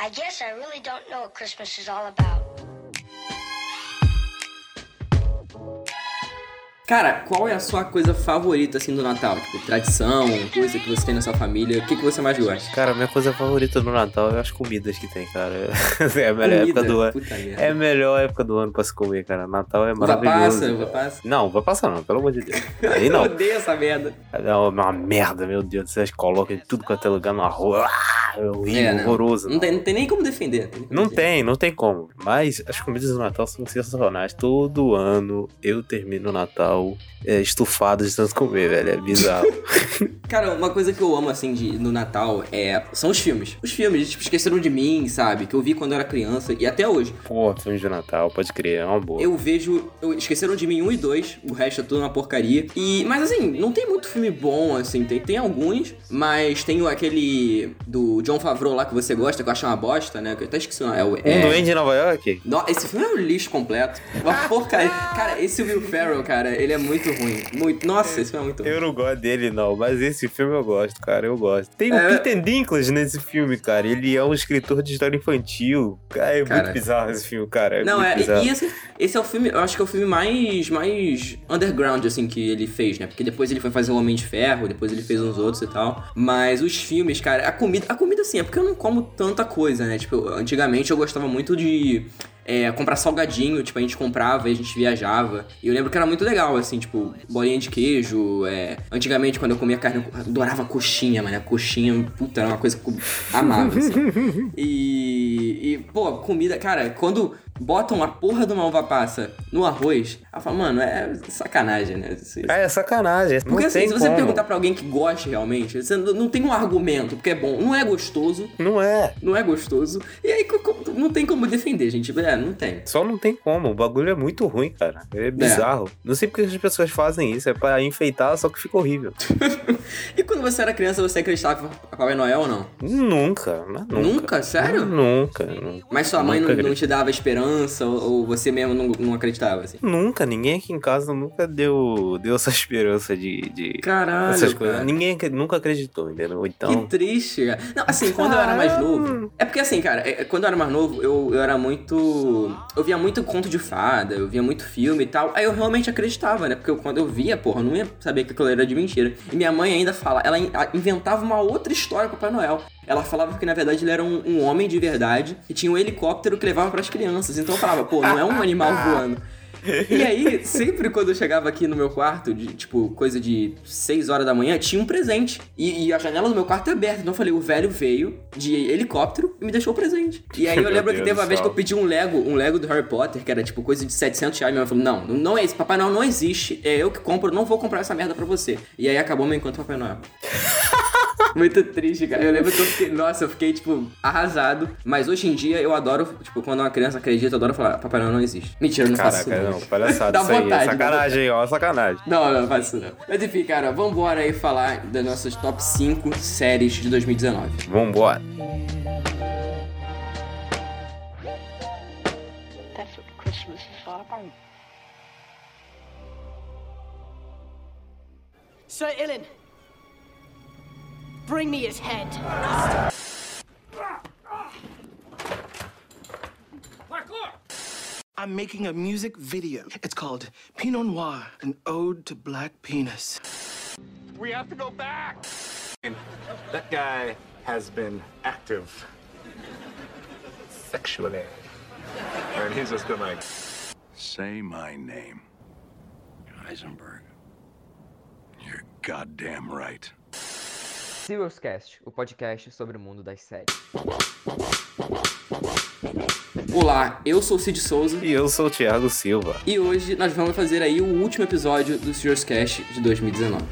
I guess I really don't know what Christmas is all about. Cara, qual é a sua coisa favorita, assim, do Natal? Tipo, tradição, coisa que você tem na sua família, o que, que você mais gosta? Cara, minha coisa favorita do Natal é as comidas que tem, cara. É a melhor Comida? época do ano. É a melhor época do ano pra se comer, cara. Natal é Uva maravilhoso. passa, uva passa. Não, vai passar não, pelo amor de Deus. Aí Eu não. odeio essa merda. É uma merda, meu Deus. Vocês colocam tudo quanto é lugar no arroz. É horrível, É, né? horroroso. Não tem, não tem nem como defender. tem Não tem, não tem como. Mas as comidas do Natal são sensacionais. Todo ano eu termino o Natal é, estufado de tanto comer, velho. É bizarro. Cara, uma coisa que eu amo, assim, de, no Natal é, são os filmes. Os filmes, tipo, Esqueceram de Mim, sabe? Que eu vi quando eu era criança e até hoje. Pô, filme de Natal, pode crer, é uma boa. Eu vejo. Eu, Esqueceram de Mim 1 e 2, o resto é tudo uma porcaria. E, mas assim, não tem muito filme bom, assim, tem, tem alguns, mas tem aquele do John Favreau lá que você gosta, que eu acho uma bosta, né? Que eu até esqueci o nome. É, o- Um é, doente em Nova York? No- esse filme é um lixo completo. Uma porcaria. Cara, esse Will Ferrell, cara, ele é muito ruim. Muito. Nossa, esse filme é muito ruim. Eu não gosto dele, não, mas esse filme eu gosto, cara, eu gosto. Tem o É. Peter Dinklage nesse filme, cara. Ele é um escritor de história infantil. Cara, é Cara. muito bizarro esse filme, cara. É Não, é. bizarro. E esse, esse é o filme, eu acho que é o filme mais, mais underground, assim, que ele fez, né? Porque depois ele foi fazer o Homem de Ferro, depois ele fez uns outros e tal. Mas os filmes, cara, a comida. A comida, assim, é porque eu não como tanta coisa, né? Tipo, antigamente eu gostava muito de. é, comprar salgadinho, tipo, a gente comprava e a gente viajava. E eu lembro que era muito legal, assim, tipo, bolinha de queijo. é. Antigamente, quando eu comia carne, eu adorava coxinha, mano. A coxinha, puta, era uma coisa que eu amava, assim. E, e, pô, comida, cara, quando botam a porra de uma uva passa no arroz, eu falo, mano, é sacanagem, né? Isso- isso- É, é sacanagem. Porque assim, se você como. perguntar pra alguém que goste realmente, você não tem um argumento, porque é bom, não é gostoso, Não é. não é gostoso, e aí não tem como defender, gente. É, não tem. Só não tem como. O bagulho é muito ruim, cara. É bizarro. Não sei porque as pessoas fazem isso. É pra enfeitar, só que fica horrível. E quando você era criança, você acreditava em Papai Noel ou não? Nunca, nunca. Nunca? Sério? Nunca, nunca. Mas sua mãe Nunca não, não te dava esperança, ou, ou você mesmo não, não acreditava, assim? Nunca, ninguém aqui em casa nunca deu, deu essa esperança de, de Caralho, essas coisas. cara. Ninguém nunca acreditou, entendeu? Então, Que triste, cara. Não, assim, quando eu era mais novo. É porque, assim, cara, é- quando eu era mais novo, eu, eu era muito. Eu via muito conto de fada, eu via muito filme e tal. Aí eu realmente acreditava, né? Porque eu- quando eu via, porra, eu não ia saber que aquilo era de mentira. E minha mãe ainda fala, ela inventava uma outra história pro Papai Noel. Ela falava que, na verdade, ele era um, um homem de verdade e tinha um helicóptero que levava pras crianças. Então eu falava, pô, não é um animal voando. E aí, sempre quando eu chegava aqui no meu quarto, de, tipo, coisa de 6 horas da manhã, tinha um presente. E, e a janela do meu quarto é aberta. Então eu falei, o velho veio de helicóptero e me deixou o presente. E aí eu lembro que teve uma vez que eu pedi um Lego, um Lego do Harry Potter, que era tipo coisa de 700 reais. Minha mãe falou, não, não é isso. Papai Noel não existe. É eu que compro, não vou comprar essa merda pra você. E aí acabou meu encontro com Papai Noel. Muito triste, cara. Eu lembro que eu fiquei, nossa, eu fiquei, tipo, arrasado. Mas hoje em dia eu adoro, tipo, quando uma criança acredita, eu adoro falar, Papai Noel não existe. Mentira, eu não faço caraca, isso. não, palhaçada Dá isso aí. vontade, é dá sacanagem, ó, sacanagem. Não, não, não faço isso não. Mas enfim, cara, vambora aí falar das nossas top 5 séries de 2019. Vambora. That's what Christmas is all about. Sir bring me his head. I'm making a music video. It's called Pinot Noir, an ode to black penis. We have to go back. That guy has been active sexually. And he's just been like, Say my name. Heisenberg. You're goddamn right. Serialscast, o podcast sobre o mundo das séries. Olá, eu sou o Cid Souza E eu sou o Thiago Silva. e hoje nós vamos fazer aí o último episódio do Serious Cast de 2019.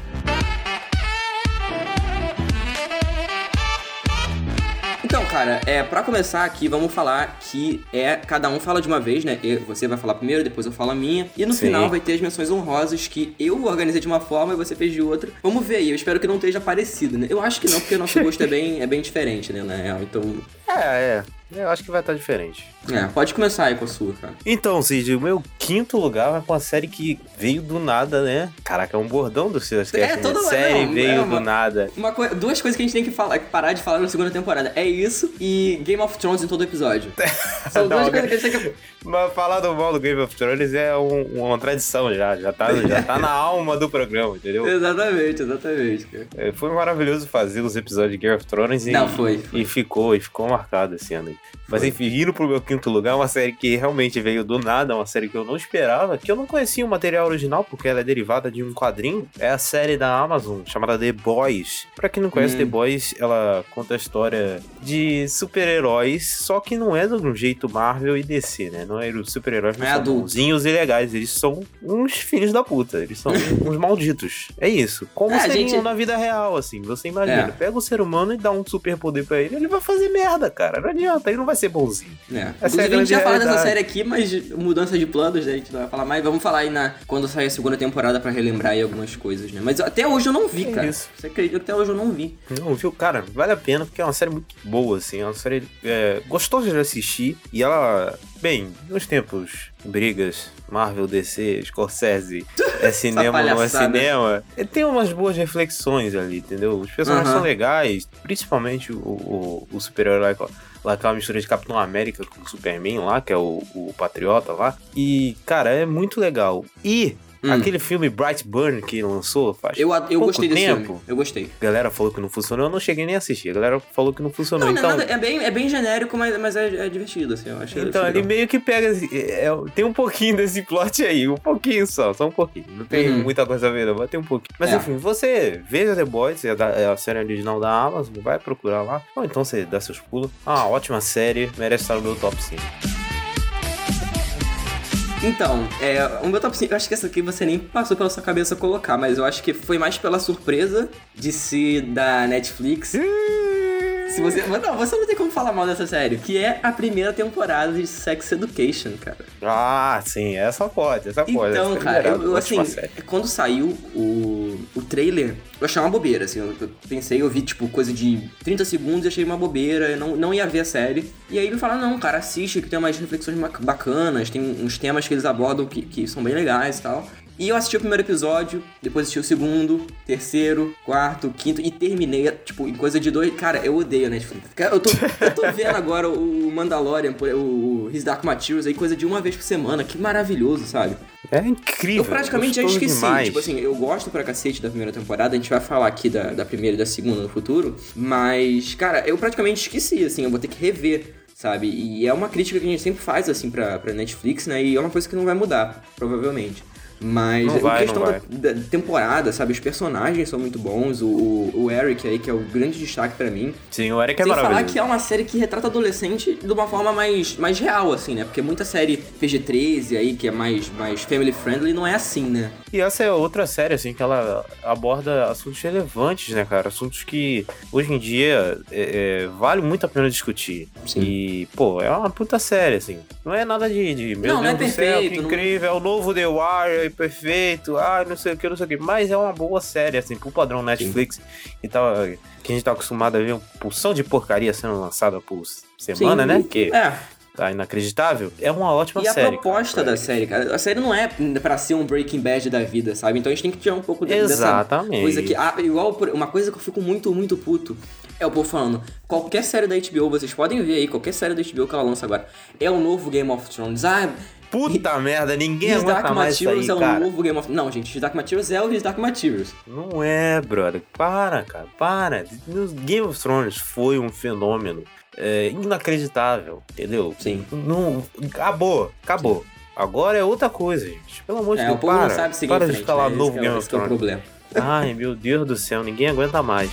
Cara, é, para começar aqui, vamos falar que é cada um fala de uma vez, né? Eu- você vai falar primeiro, depois eu falo a minha. E no Sim. final vai ter as menções honrosas que eu organizei de uma forma e você fez de outra. Vamos ver aí, eu espero que não esteja parecido, né? Eu acho que não, porque o nosso gosto é bem, é bem diferente, né, na real. Então, É, é. Eu acho que vai estar diferente. É, pode começar aí com a sua, cara. Então, Cid, o meu quinto lugar vai pra uma série que veio do nada, né? Caraca, é um bordão do Silas É, Cast, todo- né? Série não, veio é uma- do nada. Uma coi- duas coisas que a gente tem que falar, parar de falar na segunda temporada. É isso e Game of Thrones em todo episódio. São duas Não, coisas que a gente tem que... Mas falar do mal do Game of Thrones é um- uma tradição já. Já tá, já tá na alma do programa, entendeu? Exatamente, exatamente, cara. É, Foi maravilhoso fazer os episódios de Game of Thrones e, Não, foi, foi. e ficou, e ficou marcado esse ano aí. Mas enfim, indo pro meu quinto lugar, uma série que realmente veio do nada, uma série que eu não esperava, que eu não conhecia o material original, porque ela é derivada de um quadrinho, é a série da Amazon, chamada The Boys. Pra quem não conhece Hum. The Boys, ela conta a história de super-heróis, só que não é de um jeito Marvel e DC, né? Não é os super-heróis não É são bonzinhos e legais, eles são uns filhos da puta, eles são uns malditos. É isso. Como É, seriam gente- na vida real, assim, você imagina. É. Pega o ser humano e dá um superpoder pra ele, ele vai fazer merda, cara. Não adianta, ele não vai ser bonzinho. É. Essa é a a gente já falou dessa série aqui, mas mudança de planos, né? A gente não vai falar mais. Vamos falar aí na, quando sair a segunda temporada pra relembrar aí algumas coisas, né? Mas até hoje eu não vi, É cara. isso. Você acredita que até hoje eu não vi? Não, viu? Cara, vale a pena porque é uma série muito boa, assim. É uma série é, gostosa de assistir. E ela, bem, nos tempos brigas, Marvel, DC, Scorsese, é cinema, não é cinema, é, tem umas boas reflexões ali, entendeu? Os personagens Aham. são legais, principalmente o, o, o super-herói lá, lá aquela mistura de Capitão América com Superman lá, que é o, o Patriota lá. E, cara, é muito legal. E Hum. aquele filme Brightburn que lançou faz Eu, eu pouco gostei desse tempo. filme. Eu gostei. A galera falou que não funcionou, eu não cheguei nem a assistir. A galera falou que não funcionou. Não, não então, é, nada, é, bem, é bem genérico, mas, mas é, é divertido, assim. Eu acho então ele meio que pega. é, é, tem um pouquinho desse plot aí, um pouquinho só, só um pouquinho. Não tem Uhum. muita coisa a ver, não, mas tem um pouquinho. Mas É. enfim, você veja The Boys, é, da- é a série original da Amazon, vai procurar lá. Ou então você dá seus pulos. Ah, ótima série, merece estar no meu top 5. Então, é, o meu top 5, eu acho que essa aqui você nem passou pela sua cabeça colocar, mas eu acho que foi mais pela surpresa de ser da Netflix. Se você, mas não, você não tem como falar mal dessa série, que é a primeira temporada de Sex Education, cara. Ah, sim, essa pode, essa pode. Então, essa é cara, eu, eu, assim, série. quando saiu o, o trailer, eu achei uma bobeira, assim. Eu, eu pensei, eu vi, tipo, coisa de 30 segundos e achei uma bobeira, eu não, não ia ver a série. E aí me falaram, não, cara, assiste, que tem umas reflexões ba- bacanas, tem uns temas que eles abordam que, que são bem legais e tal. E eu assisti o primeiro episódio, depois assisti o segundo, terceiro, quarto, quinto e terminei, tipo, em coisa de dois. Cara, eu odeio a Netflix. Cara, eu tô, eu tô vendo agora o Mandalorian, o, His Dark Materials aí, coisa de uma vez por semana. Que maravilhoso, sabe? É incrível. Eu praticamente já esqueci. Demais. Tipo assim, eu gosto pra cacete da primeira temporada, a gente vai falar aqui da, da primeira e da segunda no futuro, mas, cara, eu praticamente esqueci, assim, eu vou ter que rever, sabe? E é uma crítica que a gente sempre faz, assim, pra, pra Netflix, né? E é uma coisa que não vai mudar, provavelmente. Mas Não em vai, questão não da, da temporada, sabe? Os personagens são muito bons, o, o, o Eric aí, que é o grande destaque pra mim. Sim, o Eric é Sem falar maravilhoso. que é uma série que retrata adolescente de uma forma mais, mais real, assim, né? Porque muita série PG-13 aí, que é mais, mais family friendly, não é assim, né? E essa é outra série, assim, que ela aborda assuntos relevantes, né, cara? Assuntos que hoje em dia é, é, vale muito a pena discutir. Sim. E, pô, é uma puta série, assim. Não é nada de, de meu Não, não Deus é do céu, que perfeito, não- incrível, é o novo The Wire, perfeito, ah, não sei o que, não sei o que. Mas é uma boa série, assim, pro padrão Netflix. E tal, que a gente tá acostumado a ver uma porção de porcaria sendo lançada por semana, Sim, né? e- Que É, tá inacreditável. É uma ótima e a série. proposta cara, da série, cara, a série não é pra ser um Breaking Bad da vida, sabe? Então a gente tem que tirar um pouco de- Exatamente. coisa que. Ah, igual uma coisa que eu fico muito, muito puto é o povo falando: qualquer série da HBO, vocês podem ver aí, qualquer série da HBO que ela lança agora, é o novo Game of Thrones. Ah, Puta merda, ninguém His Dark aguenta mais isso aí, é o cara. novo Game of Não, gente, His Dark Materials é o His Dark Materials. Não é, brother. Para, cara, para. Game of Thrones foi um fenômeno é, inacreditável, entendeu? Sim. Não, acabou, acabou. Agora é outra coisa, gente. Pelo amor de É, Deus, o povo para. não sabe seguir para de falar né? novo esse é, Game o- of que é o Thrones. problema. Ai, meu Deus do céu, ninguém aguenta mais.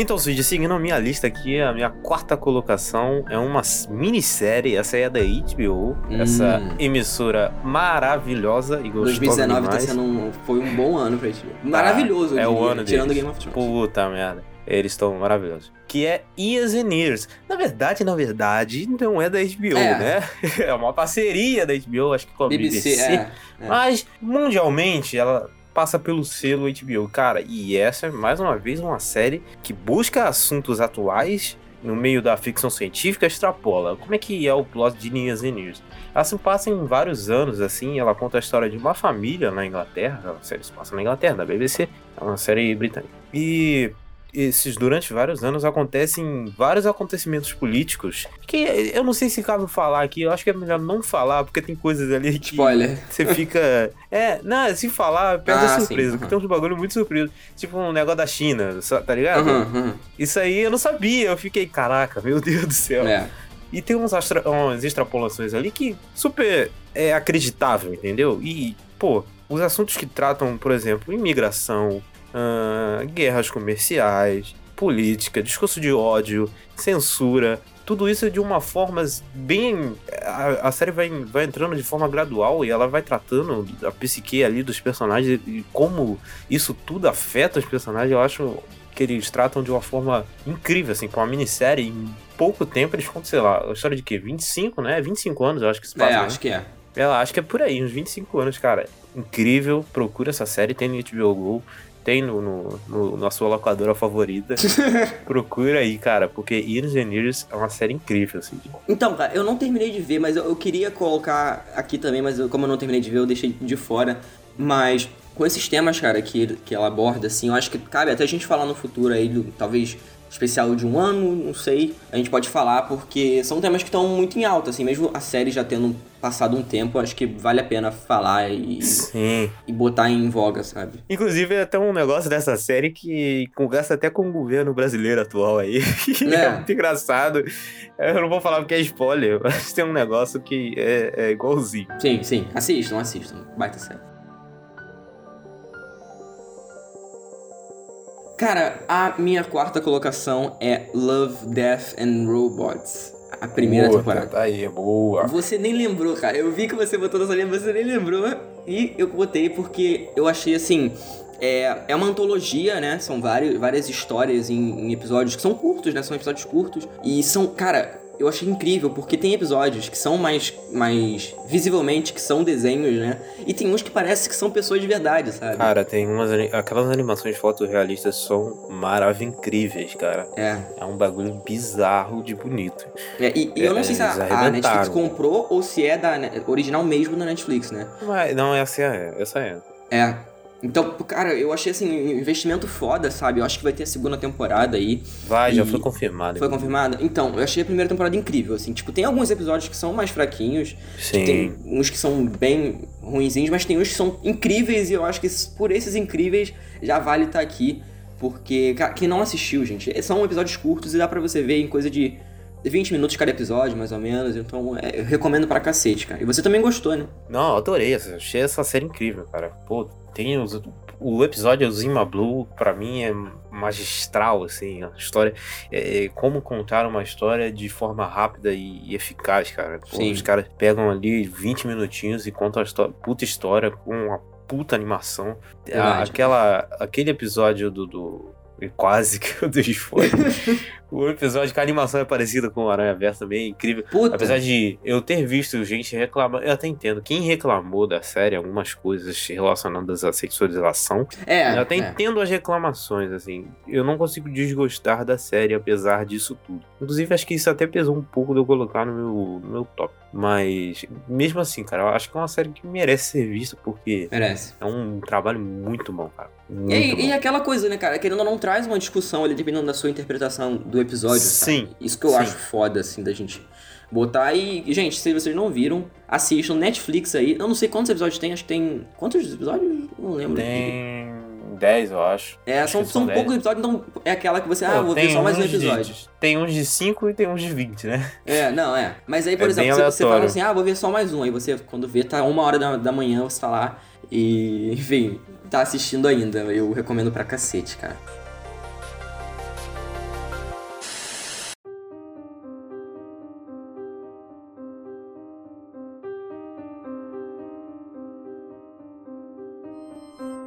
Então, Cid, seguindo a minha lista aqui, a minha quarta colocação é uma minissérie, essa é da HBO, essa Hum. emissora maravilhosa e gostosa 2019 tá sendo um, foi um bom ano pra HBO. Maravilhoso, é eu o ano tirando deles. Game of Thrones. Puta merda. Eles estão maravilhosos. Que é Years and Years. Na verdade, na verdade, não é da HBO, É. né? É uma parceria da HBO, acho que com a BBC. BBC, é. é. Mas, mundialmente, ela passa pelo selo HBO. Cara, e essa é mais uma vez uma série que busca assuntos atuais no meio da ficção científica, extrapola. Como é que é o plot de Ninhas e News? Ela se passa em vários anos, assim, ela conta a história de uma família na Inglaterra, a série se passa na Inglaterra, da BBC, é uma série britânica. E esses durante vários anos acontecem vários acontecimentos políticos que eu não sei se cabe falar aqui, eu acho que é melhor não falar, porque tem coisas ali que Spoiler. você fica. É, não, se falar, perde Ah, a sim, surpresa, aham. porque tem uns bagulho muito surpreso. Tipo um negócio da China, tá ligado? Uhum, uhum. Isso aí eu não sabia, eu fiquei, caraca, meu Deus do céu. É. E tem uns astra- umas extrapolações ali que super é acreditável, entendeu? E, pô, os assuntos que tratam, por exemplo, imigração, ah, guerras comerciais, política, discurso de ódio, censura, tudo isso é de uma forma bem. A, a série vai, vai entrando de forma gradual e ela vai tratando a psique ali dos personagens e como isso tudo afeta os personagens. Eu acho que eles tratam de uma forma incrível, assim, com uma minissérie. Em pouco tempo eles contam, sei lá, a história de quê? 25, né? 25 anos, eu acho que se passa. É, né? acho que é. Ela acho que é por aí, uns 25 anos, cara. Incrível, procura essa série, tem no HBO Go, tem no, no, no- na sua locadora favorita. procura aí, cara, porque Years and Years é uma série incrível, assim. Então, cara, eu não terminei de ver, mas eu, eu queria colocar aqui também, mas eu- como eu não terminei de ver, eu deixei de fora. Mas com esses temas, cara, que, que ela aborda, assim, eu acho que cabe até a gente falar no futuro aí, do, talvez especial de um ano, não sei. A gente pode falar, porque são temas que estão muito em alta, assim, mesmo a série já tendo passado um tempo, acho que vale a pena falar e, Sim. e botar em voga, sabe? Inclusive, é até um negócio dessa série que conversa até com o governo brasileiro atual aí. é. É. muito engraçado. Eu não vou falar porque é spoiler, mas tem um negócio que é, é igualzinho. Sim, sim. Assistam, assistam. Baita série. Cara, a minha quarta colocação é Love, Death and Robots. A primeira Boa, temporada. Tá aí, boa. Você nem lembrou, cara. Eu vi que você botou nessa linha, você nem lembrou. E eu botei porque eu achei assim. É, é uma antologia, né? São vários, várias histórias em, em episódios que são curtos, né? São episódios curtos. E são, cara, eu achei incrível porque tem episódios que são mais, mais visivelmente que são desenhos, né? E tem uns que parece que são pessoas de verdade, sabe? Cara, tem umas. Aquelas animações fotorrealistas são maravilhosas, incríveis, cara. É. É um bagulho bizarro de bonito. É, e, e eu não É, sei se a, a. Netflix comprou ou se é da original mesmo da Netflix, né? Mas, não, essa é. Essa é. É. Então, cara, eu achei assim, um investimento foda, sabe? Eu acho que vai ter a segunda temporada aí. Vai, já foi confirmado. Foi confirmada? Então, eu achei a primeira temporada incrível, assim. Tipo, tem alguns episódios que são mais fraquinhos. Sim. Tem uns que são bem ruinzinhos, mas tem uns que são incríveis e eu acho que por esses incríveis já vale estar aqui. Porque, cara, quem não assistiu, gente, são episódios curtos e dá pra você ver em coisa de 20 minutos cada episódio, mais ou menos. Então, é, eu recomendo pra cacete, cara. E você também gostou, né? Não, eu adorei. Achei essa série incrível, cara. Pô, tem os, o episódio Zima Blue, pra mim, é magistral, assim. A história. É, é como contar uma história de forma rápida e, e eficaz, cara. Pô, os caras pegam ali 20 minutinhos e contam a histó- puta história com uma puta animação. A- aquela, aquele episódio do. do- Quase que eu dei spoiler. o episódio que a animação é parecida com o Aranha Verso também é incrível. Puta. Apesar de eu ter visto gente reclamar, eu até entendo. Quem reclamou da série, algumas coisas relacionadas à sexualização, É, eu até é. entendo as reclamações, assim. Eu não consigo desgostar da série, apesar disso tudo. Inclusive, acho que isso até pesou um pouco de eu colocar no meu, no meu top. Mas, mesmo assim, cara, eu acho que é uma série que merece ser vista, porque Merece. é um trabalho muito bom, cara. E, e aquela coisa, né, cara? Querendo ou não, traz uma discussão ali, dependendo da sua interpretação do episódio. Sim, sabe? Isso que eu sim. acho foda, assim, da gente botar. E, gente, se vocês não viram, assistam Netflix aí. Eu não sei quantos episódios tem, acho que tem. Quantos episódios? Não lembro. Tem 10, eu acho. É, Acho são, são dez. poucos episódios, então é aquela que você, ah, Pô, vou ver só mais um uns de- episódio. tem uns de 5 e tem uns de 20, né? É, não, é. Mas aí, por É exemplo, você, você fala assim, ah, vou ver só mais um. Aí você, quando vê, tá uma hora da, da manhã, você tá lá e, enfim, tá assistindo ainda. Eu recomendo pra cacete, cara.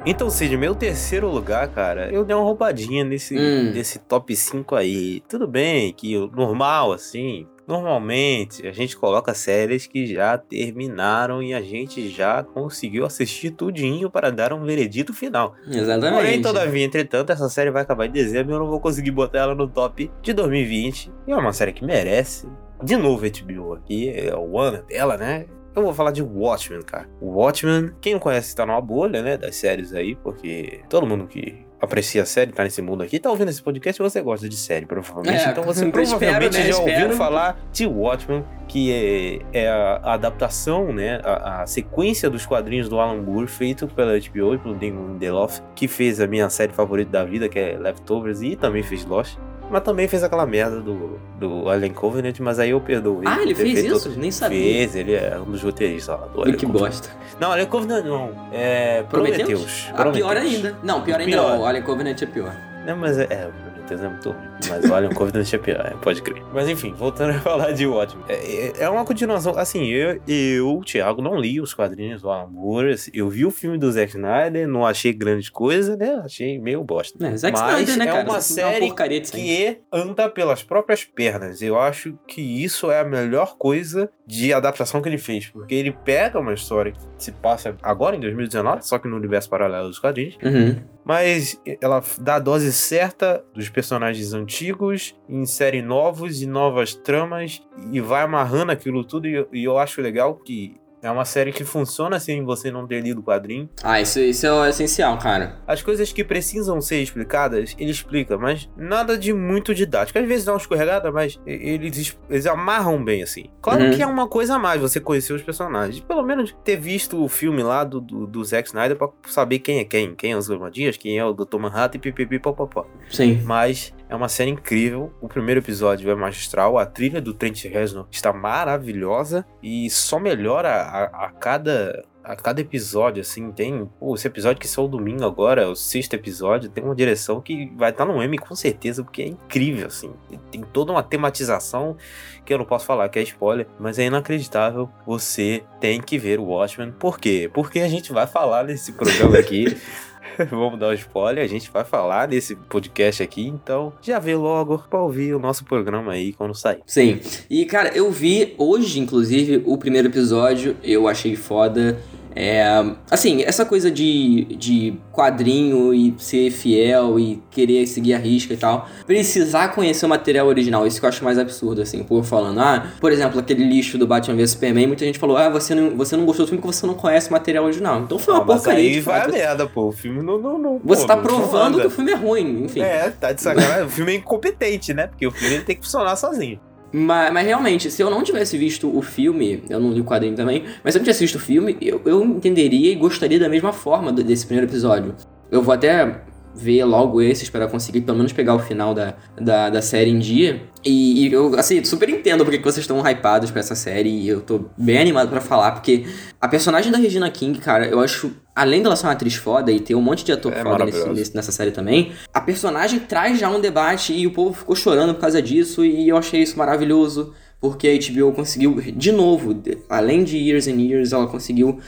Então, Cid, meu terceiro lugar, cara, eu dei uma roubadinha nesse, Hum. nesse top 5 aí. Tudo bem, que normal, assim, Normalmente a gente coloca séries que já terminaram e a gente já conseguiu assistir tudinho para dar um veredito final. Exatamente. Porém, todavia, entretanto, essa série vai acabar em dezembro e eu não vou conseguir botar ela no top de 2020. E é uma série que merece. De novo, HBO aqui, é o ano dela, né? Eu vou falar de Watchmen, cara. Watchmen, quem não conhece, tá numa bolha, né? Das séries aí, porque todo mundo que aprecia a série, tá nesse mundo aqui, tá ouvindo esse podcast e você gosta de série, provavelmente. É, então você sempre espero, provavelmente né? já ouviu Espero. falar de Watchmen, que é, é a adaptação, né? A, a sequência dos quadrinhos do Alan Moore, feito pela HBO e pelo Damon Lindelof, que fez a minha série favorita da vida, que é Leftovers, e também fez Lost. Mas também fez aquela merda do, do Alien Covenant, mas aí eu perdoo Ah, ele por ter fez isso? Nem sabia. Fez, ele é um dos roteiristas lá do Alien que Covenant. bosta. Não, Alien Covenant não. É Prometheus? Prometheus. Ah, pior ainda. Não, pior ainda Pior. não. O Alien Covenant é pior. Não, mas é. É, Prometheus é muito ruim. Mas o Alien Covenant é pior, é, pode crer. Mas enfim, voltando a falar de Watchmen. É, é- é uma continuação. Assim, eu, eu, Thiago, não li os quadrinhos do Moore. assim, Eu vi o filme do Zack Snyder, não achei grande coisa, né? Achei meio bosta. É, Zack Mas Snyder, né, é cara? uma é uma série sempre. que anda pelas próprias pernas. Eu acho que isso é a melhor coisa de adaptação que ele fez, porque ele pega uma história que se passa agora em 2019, só que no universo paralelo dos quadrinhos, Uhum. mas ela dá a dose certa dos personagens antigos, insere novos e novas tramas e vai amarrando aquilo tudo. E eu, e eu acho legal que é uma série que funciona sem você não ter lido o quadrinho. Ah, isso, isso é o essencial, cara. As coisas que precisam ser explicadas, ele explica, mas nada de muito didático. Às vezes dá uma escorregada, mas eles, eles amarram bem, assim. Claro Uhum. que é uma coisa a mais você conhecer os personagens. Pelo menos ter visto o filme lá do, do, do Zack Snyder pra saber quem é quem. Quem é os Dias, quem é o Dr. Manhattan e pipipi popopó. Sim. Mas é uma série incrível. O primeiro episódio é magistral. A trilha do Trent Reznor está maravilhosa e só melhora a, a cada a cada episódio, assim, tem. Pô, esse episódio que saiu domingo agora, o sexto episódio, tem uma direção que vai estar no M com certeza, porque é incrível, assim. Tem toda uma tematização que eu não posso falar, que é spoiler, mas é inacreditável. Você tem que ver o Watchmen. Por quê? Porque a gente vai falar nesse programa aqui. Vamos dar um spoiler, a gente vai falar nesse podcast aqui, então já vê logo pra ouvir o nosso programa aí quando sair. Sim. E, cara, eu vi hoje, inclusive, o primeiro episódio, eu achei foda. É, assim, essa coisa de, de quadrinho e ser fiel e querer seguir a risca e tal, precisar conhecer o material original, isso que eu acho mais absurdo, assim, por falando, ah, por exemplo, aquele lixo do Batman vs Superman, muita gente falou, ah, você não, você não gostou do filme porque você não conhece o material original. Então foi uma Ah, porcaria aí vai a merda, pô. O filme não. não, não Você pô, tá provando que o filme é ruim, enfim. É, tá de sacanagem. o filme é incompetente, né? Porque o filme ele tem que funcionar sozinho. Mas, mas realmente, se eu não tivesse visto o filme, eu não li o quadrinho também, mas se eu não tivesse visto o filme, eu, eu entenderia e gostaria da mesma forma desse primeiro episódio. Eu vou até ver logo esses para conseguir pelo menos pegar o final da, da, da série em dia. E, e eu, assim, super entendo porque que vocês estão hypados pra essa série e eu tô bem animado pra falar, porque a personagem da Regina King, cara, eu acho, além dela ser uma atriz foda e ter um monte de ator É foda nesse- nessa série também, a personagem traz já um debate e o povo ficou chorando por causa disso e eu achei isso maravilhoso. Porque a HBO conseguiu, de novo, além de Years and Years, ela conseguiu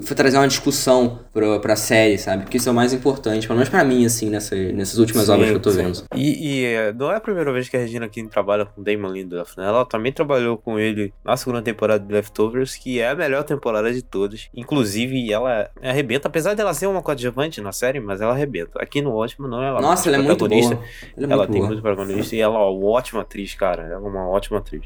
trazer uma discussão pra, pra série, sabe? Porque isso é o mais importante, pelo menos pra mim, assim, nessa, nessas últimas Sim, obras que eu tô sim. vendo. E, e, é, não é a primeira vez que a Regina King trabalha com Damon Lindelof, né? Ela também trabalhou com ele na segunda temporada de Leftovers, que é a melhor temporada de todas. Inclusive, ela arrebenta, apesar dela ser uma coadjuvante na série, mas ela arrebenta. Aqui no Ótimo, não ela Nossa, ela é muito boa. Ela é Ela muito tem muito protagonista e ela é uma ótima atriz, cara. Ela é uma ótima atriz.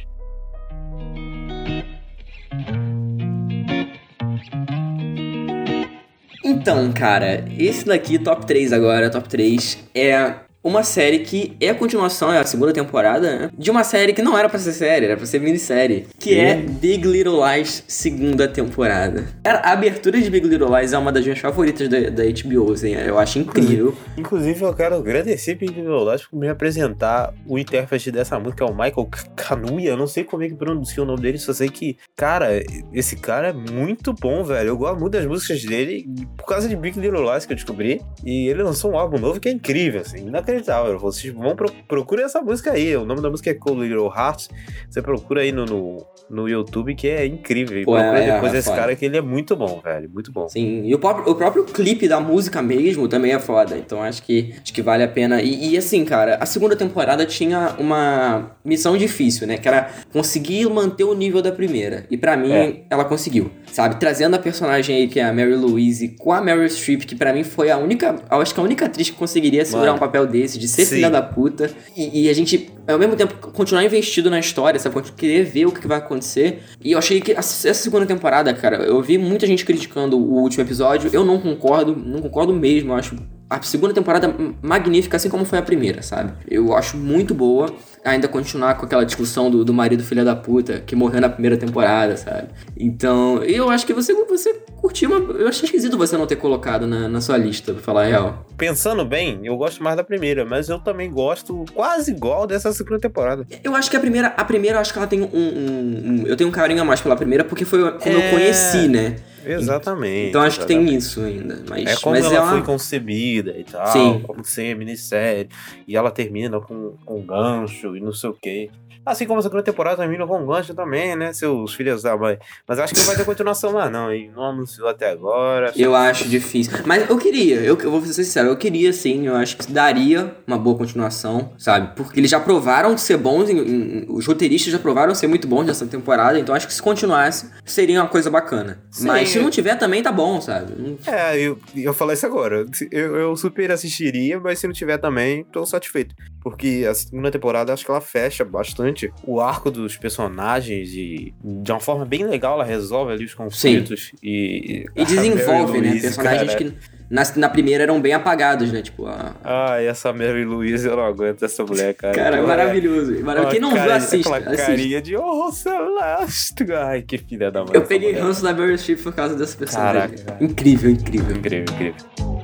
Então, cara, esse daqui, top 3 agora, top 3, é uma série que é a continuação, é a segunda temporada, né? De uma série que não era pra ser série, era pra ser minissérie. Que é Big Little Lies, segunda temporada. Cara, a abertura de Big Little Lies é uma das minhas favoritas da, da HBO, assim, eu acho incrível. Inclusive, eu quero agradecer Pink Violage por me apresentar o intérprete dessa música, é o Michael Canuia. Eu não sei como é que pronuncia o nome dele, só sei que, cara, esse cara é muito bom, velho. Eu gosto muito das músicas dele por causa de Big Little Lies que eu descobri. E ele lançou um álbum novo que é incrível, assim, inacreditável. Inacreditável. Vocês vão pro, procurem essa música aí. O nome da música é Cold Little Hearts. Você procura aí no, no, no YouTube que é incrível. E Pô, procura é, depois é esse foda. cara que ele é muito bom, velho. Muito bom. Sim, e o próprio, o próprio clipe da música mesmo também é foda. Então acho que, acho que vale a pena. E, e, assim, cara, a segunda temporada tinha uma missão difícil, né? Que era conseguir manter o nível da primeira. E pra mim, É. ela conseguiu. Sabe? Trazendo a personagem aí, que é a Mary Louise, com a Meryl Streep, que pra mim foi a única. Acho que a única atriz que conseguiria segurar Mano. um papel desse, de ser Sim. filha da puta. E, e a gente, ao mesmo tempo, continuar investido na história, sabe? Querer ver o que vai acontecer. E eu achei que essa essa segunda temporada, cara, eu vi muita gente criticando o último episódio. Eu não concordo, não concordo mesmo. Eu acho a segunda temporada magnífica, assim como foi a primeira, sabe? Eu acho muito boa. Ainda continuar com aquela discussão do, do marido filha da puta, que morreu na primeira temporada, sabe? Então, eu acho que você, você curtiu, mas eu achei esquisito você não ter colocado na, na sua lista, pra falar a real. Pensando bem, eu gosto mais da primeira, mas eu também gosto quase igual dessa segunda temporada. Eu acho que a primeira, a primeira, eu acho que ela tem um, um- um- Eu tenho um carinho a mais pela primeira, porque foi como eu É. conheci, né? Exatamente. Então acho que tem exatamente. isso ainda. Mas, É como mas ela é uma- foi concebida e tal, Sim. como ser minissérie. E ela termina com, com gancho e não sei o quê. Assim como a segunda temporada termina com gancho também, né? Seus filhos da mãe. Mas acho que não vai ter continuação lá, não. E não anunciou até agora. Eu acho difícil. Mas eu queria, eu, eu vou ser sincero, eu queria sim, eu acho que daria uma boa continuação, sabe? Porque eles já provaram ser bons, em- em- os roteiristas já provaram ser muito bons nessa temporada, então acho que se continuasse, seria uma coisa bacana. Sim. Mas se não tiver também tá bom, sabe? É, eu, eu falei isso agora. Eu, eu super assistiria, mas se não tiver também, tô satisfeito. Porque a segunda temporada acho que ela fecha bastante o arco dos personagens e de uma forma bem legal ela resolve ali os conflitos e. E desenvolve, Mary né? Personagens cara. que na, na primeira eram bem apagados, né? Tipo, a... Ai, essa Mary Louise, eu não aguento essa mulher, cara. Cara, é maravilhoso. maravilhoso. Quem não viu, assista. Aquela assista. carinha de oh, Celeste. Ai, que filha da mãe. Eu peguei ranço da Meryl Streep por causa dessa personagem. Caraca, cara. Incrível, incrível. Incrível, incrível.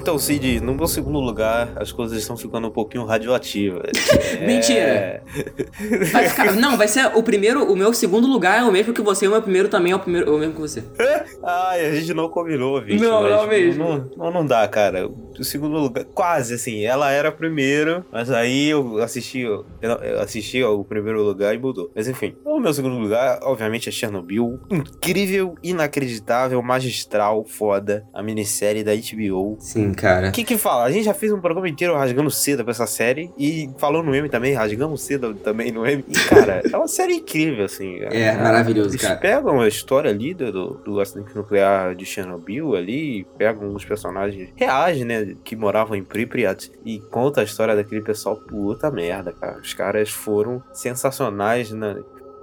Então, Cid, no meu segundo lugar, as coisas estão ficando um pouquinho radioativas. É... Mentira. Vai ficar- não, vai ser o primeiro, o meu segundo lugar é o mesmo que você, o meu primeiro também é o primeiro, é o mesmo que você. Ai, a gente não combinou, bicho. Não, não mesmo. Não, não, não dá, cara. O segundo lugar, quase assim, ela era primeiro, mas aí eu assisti, eu assisti ao primeiro lugar e mudou. Mas enfim, o meu segundo lugar, obviamente, é Chernobyl. Incrível, inacreditável, magistral, foda. A minissérie da HBO. Sim, cara. O que que fala? A gente já fez um programa inteiro rasgando seda pra essa série e falou no M também, rasgamos seda também no M. E, cara, é uma série incrível, assim. É, maravilhoso, Eles cara. pegam a história ali do, do, do acidente nuclear de Chernobyl ali, pegam os personagens reais, né, que moravam em Pripyat e conta a história daquele pessoal. Puta merda, cara. Os caras foram sensacionais, na,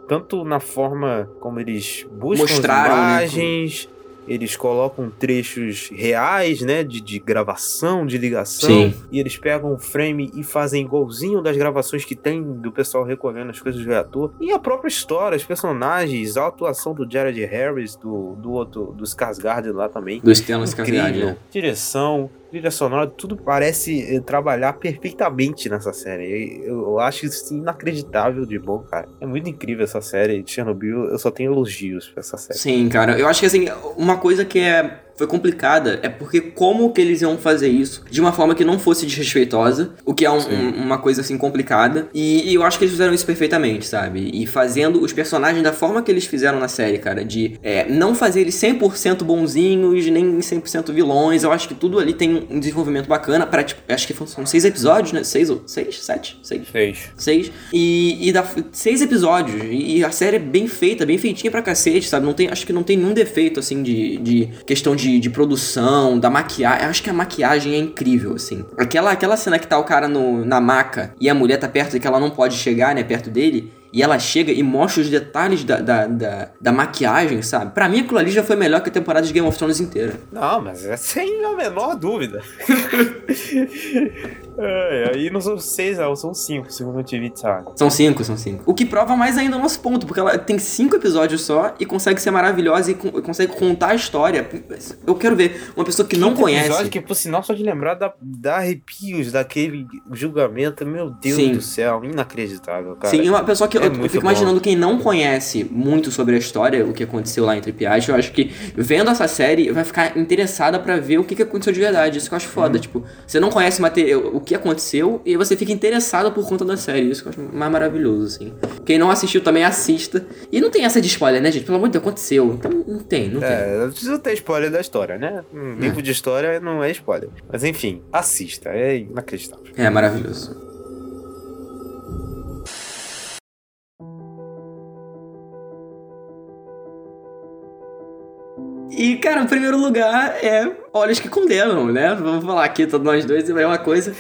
tanto na forma como eles buscam Mostraram, as né, imagens, eles colocam trechos reais, né, de, de gravação, de ligação, Sim. e eles pegam o frame e fazem igualzinho das gravações que tem do pessoal recolhendo as coisas do reator. E a própria história, os personagens, a atuação do Jared Harris, do, do outro, do Skarsgård lá também. Do Stellan Skarsgård, né? Direção, trilha sonora, tudo parece eh, trabalhar perfeitamente nessa série. Eu, eu acho isso inacreditável de bom, cara. É muito incrível essa série. Chernobyl, eu só tenho elogios pra essa série. Sim, cara. Eu acho que assim, uma coisa que é foi complicada é porque como que eles iam fazer isso de uma forma que não fosse desrespeitosa, o que é um- um- uma coisa assim complicada. E, e eu acho que eles fizeram isso perfeitamente, sabe? E fazendo os personagens da forma que eles fizeram na série, cara, de é, não fazer eles 100% bonzinhos, nem 100% vilões. Eu acho que tudo ali tem um desenvolvimento bacana para tipo, acho que são seis episódios, né? Seis ou seis, sete, seis. Fez. Seis. E, e dá seis episódios. E a série é bem feita, bem feitinha pra cacete, sabe? Não tem, acho que não tem nenhum defeito, assim, de, de questão de, de produção, da maquiagem. Acho que a maquiagem é incrível, assim. Aquela, aquela cena que tá o cara no, na maca e a mulher tá perto e que ela não pode chegar, né, perto dele. E ela chega e mostra os detalhes da, da, da, da maquiagem, sabe? Pra mim, aquilo ali já foi melhor que a temporada de Game of Thrones inteira. Não, mas é sem a menor dúvida. É, aí não são seis, não, são cinco, segundo o TV Time. São cinco, são cinco. O que prova mais ainda o nosso ponto, porque ela tem cinco episódios só e consegue ser maravilhosa e con- consegue contar a história. Eu quero ver uma pessoa que não Quinto conhece. Episódio que, por sinal, só de lembrar dá, dá arrepios daquele julgamento, meu Deus Sim. do céu, inacreditável, cara. Sim, uma pessoa que é eu, eu fico bom. imaginando quem não conhece muito sobre a história, o que aconteceu lá entre Piage, eu acho que vendo essa série vai ficar interessada pra ver o que, que aconteceu de verdade. Isso que eu acho foda. Tipo, você não conhece o material, que aconteceu e você fica interessado por conta da série. Isso que eu acho mais maravilhoso, assim. Quem não assistiu também assista. E não tem essa de spoiler, né, gente? Pelo amor de Deus, aconteceu. Então não tem, não tem. É, não precisa ter spoiler da história, né? Um livro de história não é spoiler. Mas enfim, assista, é inacreditável. É maravilhoso. E, cara, o primeiro lugar é Olhos que Condenam, né? Vamos falar aqui, todos nós dois, é uma coisa.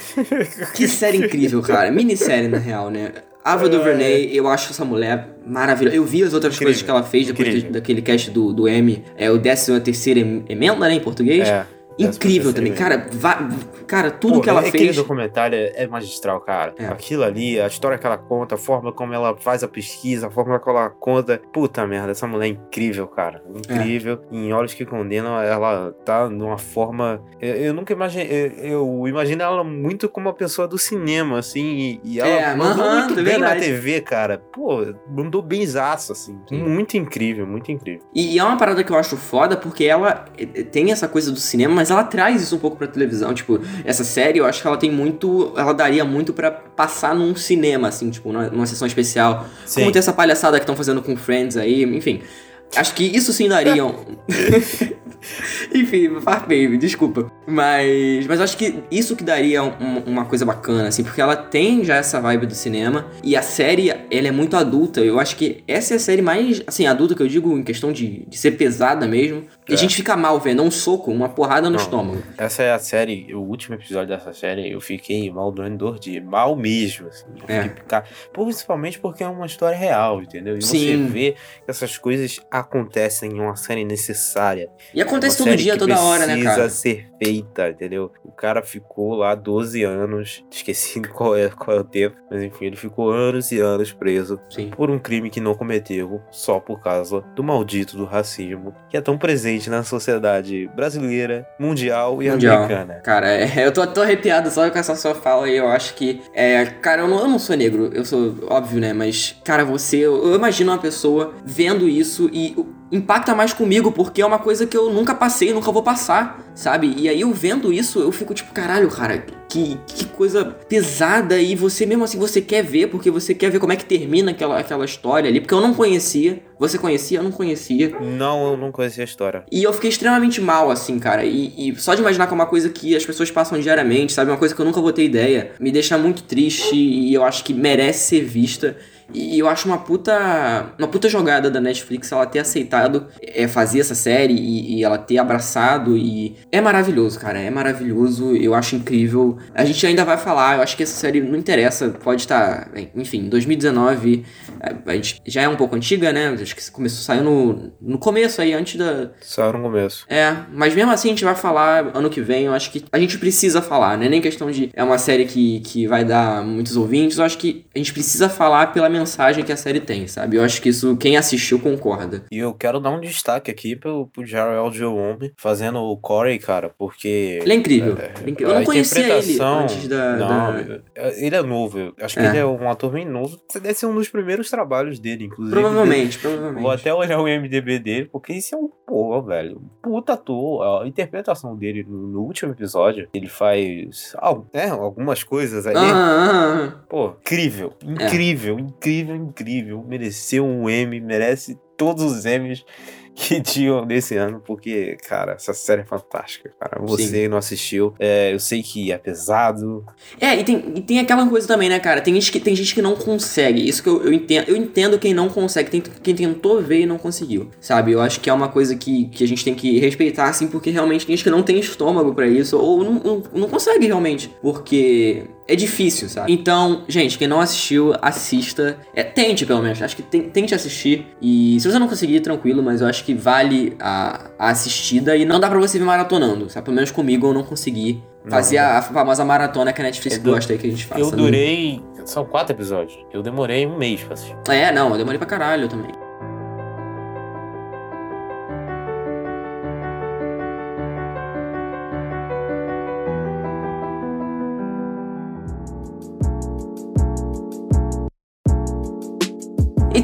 Que série incrível, cara. Minissérie, na real, né? Ava DuVernay, eu acho essa mulher maravilhosa. Eu vi as outras Incrível, coisas que ela fez depois daquele cast do, do M, é o 13 terceira emenda, né, em português. É. Incrível também. Cara, va- cara, tudo Pô, que ela aquele fez. documentário é é magistral, cara. É. Aquilo ali, a história que ela conta, a forma como ela faz a pesquisa, a forma como ela conta. Puta merda, essa mulher é incrível, cara. Incrível. Em Olhos que Condenam, ela tá numa forma. Eu, eu nunca imaginei. Eu, eu imagino ela muito como uma pessoa do cinema, assim. E, e ela É, mandou aham, muito é bem na verdade. TV, cara. Pô, mandou benzaço, assim. Sim. Muito incrível, muito incrível. E, e é uma parada que eu acho foda porque ela eh, tem essa coisa do cinema, mas ela traz isso um pouco pra televisão. Tipo, essa série eu acho que ela tem muito. Ela daria muito pra passar num cinema, assim, tipo, numa, numa sessão especial. Sim. Como tem essa palhaçada que estão fazendo com Friends aí, enfim. Acho que isso sim daria um... Enfim, farpei, desculpa. Mas, mas acho que isso que daria um- uma coisa bacana, assim, porque ela tem já essa vibe do cinema e a série, ela é muito adulta. Eu acho que essa é a série mais, assim, adulta que eu digo em questão de, de ser pesada mesmo. E a É. gente fica mal vendo, é um soco, uma porrada no Não. estômago. Essa é a série, o último episódio dessa série, eu fiquei mal durante dois dias. Mal mesmo, assim. Eu É. fiquei pica- Principalmente porque é uma história real, entendeu? E você Sim. vê que essas coisas acontecem em uma série necessária. E acontece Uma todo dia, toda hora, né, Precisa cara? ser feita, entendeu? O cara ficou lá 12 anos, esqueci qual é, qual é o tempo, mas enfim, ele ficou anos e anos preso Sim. por um crime que não cometeu, só por causa do maldito do racismo, que é tão presente na sociedade brasileira, mundial e Mundial. americana. Cara, é, eu tô, tô arrepiado só com essa sua fala e eu acho que. É, cara, eu não, eu não sou negro, eu sou óbvio, né? Mas, cara, você. Eu, eu imagino uma pessoa vendo isso e impacta mais comigo porque é uma coisa que eu nunca passei, nunca vou passar, sabe? E aí eu vendo isso, eu fico tipo, caralho, cara, que, que coisa pesada e você mesmo assim, você quer ver porque você quer ver como é que termina aquela, aquela história ali, porque eu não conhecia. Você conhecia? Eu não conhecia. Não, eu não conhecia a história. E eu fiquei extremamente mal, assim, cara. E, e só de imaginar que é uma coisa que as pessoas passam diariamente, sabe? Uma coisa que eu nunca vou ter ideia. Me deixa muito triste e eu acho que merece ser vista. E eu acho uma puta. Uma puta jogada da Netflix ela ter aceitado é, fazer essa série e, e ela ter abraçado. E é maravilhoso, cara. É maravilhoso. Eu acho incrível. A gente ainda vai falar. Eu acho que essa série não interessa. Pode estar. Enfim, 2019. A, gente já é um pouco antiga, né? Acho que começou, saiu no, no começo aí, antes da, Só no começo. é, mas mesmo assim a gente vai falar ano que vem, eu acho que a gente precisa falar, né? Nem questão de é uma série que, que vai dar muitos ouvintes, eu acho que a gente precisa falar pela mensagem que a série tem, sabe? Eu acho que isso, quem assistiu concorda. E eu quero dar um destaque aqui pro, pro Jarrell Joe fazendo o Corey, cara, porque. Ele é incrível. Ele é incrível. Eu não conhecia ele antes da. Não, da- ele é novo. eu Acho que É. ele é um ator bem novo. Esse deve ser um dos primeiros trabalhos dele, inclusive. Provavelmente, provavelmente. Vou até olhar o MDB dele, porque isso é um pô, velho. um Puta ator. A interpretação dele no, último episódio, ele faz al- né, algumas coisas ali. Ah, ah, ah. Pô, incrível. É. Incrível, incrível, incrível. Mereceu um M, merece todos os M's que tinham nesse ano, porque, cara, essa série é fantástica, cara. Você não assistiu, é, eu sei que é pesado. É, e tem, e tem aquela coisa também, né, cara? Tem gente que, tem gente que não consegue. Isso que eu, eu entendo. Eu entendo quem não consegue. Tem quem tentou ver e não conseguiu. Sabe? Eu acho que é uma coisa que, que a gente tem que respeitar, assim, porque realmente tem gente que não tem estômago pra isso. Ou não, não, não consegue realmente. Porque é difícil, sabe? Então, gente, quem não assistiu, assista. É, tente, pelo menos. Acho que tem- tente assistir. E se você não conseguir, tranquilo, mas eu acho que vale a, a assistida. E não dá pra você vir maratonando, sabe? Pelo menos comigo eu não consegui fazer a, a famosa maratona que a Netflix do- gosta aí que a gente faça. Eu né? durei. São quatro episódios. Eu demorei um mês pra assistir. É, não, eu demorei pra caralho também.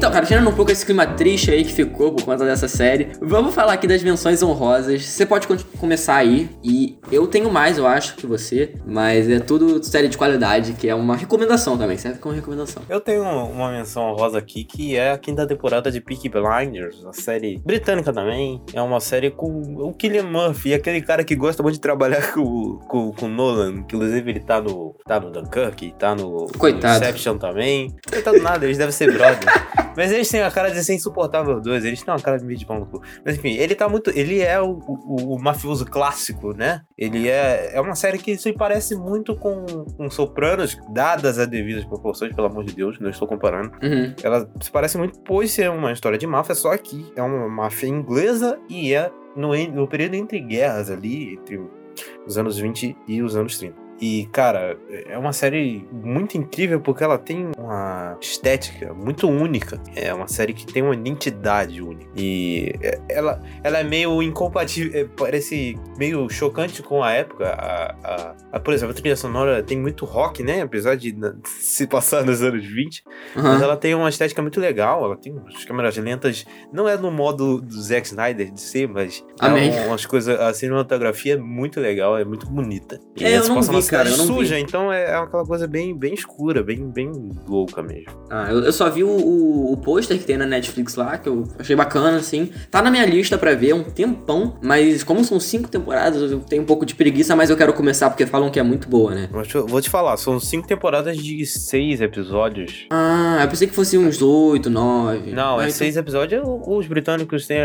Então, cara, tirando um pouco esse clima triste aí que ficou por conta dessa série, vamos falar aqui das menções honrosas. Você pode começar aí, e eu tenho mais, eu acho, que você, mas é tudo série de qualidade, que é uma recomendação também, serve como recomendação. Eu tenho uma menção rosa aqui que é a quinta temporada de Peaky Blinders, a série britânica também. É uma série com o Killian Murphy, aquele cara que gosta muito de trabalhar com, com, com o Nolan, que inclusive ele tá no, tá no Dunkirk, tá no, Coitado. no Inception também. Coitado nada, eles devem ser brothers. Mas eles têm a cara de ser insuportável dois, eles têm uma cara de meio de pão no cu. Mas enfim, ele tá muito. Ele é o, o, o mafioso clássico, né? Ele é. É uma série que se parece muito com, com Sopranos, dadas as devidas proporções, pelo amor de Deus, não estou comparando. Uhum. Ela se parece muito, pois ser uma história de máfia, só que é uma máfia inglesa e é no, no período entre guerras ali, entre os anos 20 e os anos 30. E, cara, é uma série muito incrível porque ela tem uma estética muito única. É uma série que tem uma identidade única. E é- ela, ela é meio incompatível, é, parece meio chocante com a época. A, a- a- por exemplo, a trilha sonora tem muito rock, né? Apesar de se passar nos anos 20. Mas Uhum. ela tem uma estética muito legal, ela tem umas câmeras lentas, não é no modo do Zack Snyder de ser, mas Amém. é umas coisas, a cinematografia é muito legal, é muito bonita. E É, eu não vi, cara, eu não vi. suja, então é é aquela coisa bem, bem escura, bem, bem louca mesmo. Ah, eu, eu só vi o, o, o pôster que tem na Netflix lá, que eu achei bacana, assim. Tá na minha lista pra ver há um tempão, mas como são cinco temporadas, eu tenho um pouco de preguiça, mas eu quero começar porque falam que é muito boa, né? Mas vou te falar, são cinco temporadas de seis episódios. Ah, eu pensei que fosse uns oito, nove. Não, Ah, é então- seis episódios, os britânicos têm,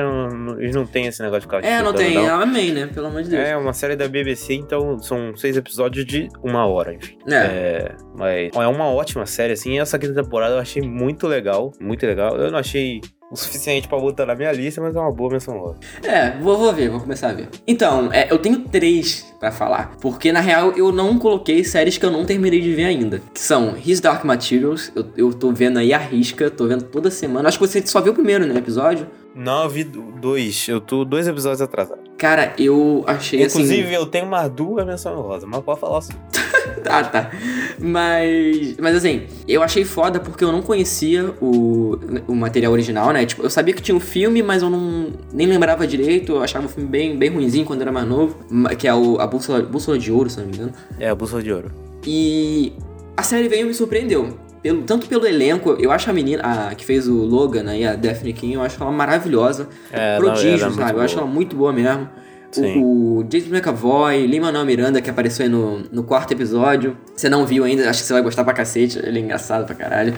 eles não têm esse negócio de ficar É, não tem. Amém, né? Pelo amor de Deus. É uma série da BBC, então são seis episódios de uma hora, enfim. É. É, mas é uma ótima série, assim. Essa quinta temporada eu achei muito legal, muito legal. Eu não achei o suficiente pra botar na minha lista, mas é uma boa menção rosa. É, vou, vou ver, vou começar a ver. Então, é, eu tenho três pra falar. Porque, na real, eu não coloquei séries que eu não terminei de ver ainda. Que são His Dark Materials, eu, eu tô vendo aí a risca, tô vendo toda semana. Acho que você só viu o primeiro, né, episódio. Não, eu vi do- dois. Eu tô dois episódios atrasado. Cara, eu achei assim... Inclusive, eu tenho mais duas menções rosa, mas pode falar assim. Ah, tá. Mas. Mas assim, eu achei foda porque eu não conhecia o, o material original, né? Tipo, eu sabia que tinha um filme, mas eu não nem lembrava direito. Eu achava o filme bem, bem ruinzinho quando era mais novo. Que é o, a Bússola, Bússola de Ouro, se não me engano. É, a Bússola de Ouro. E a série veio e me surpreendeu. Pelo, tanto pelo elenco, eu acho a menina a, que fez o Logan aí, a Daphne King, eu acho ela maravilhosa. É, Prodígio, é sabe? Eu acho ela muito boa mesmo. Sim. O, o James McAvoy, Lin-Manuel Miranda, que apareceu aí no, no quarto episódio. Você não viu ainda, acho que você vai gostar pra cacete. Ele é engraçado pra caralho.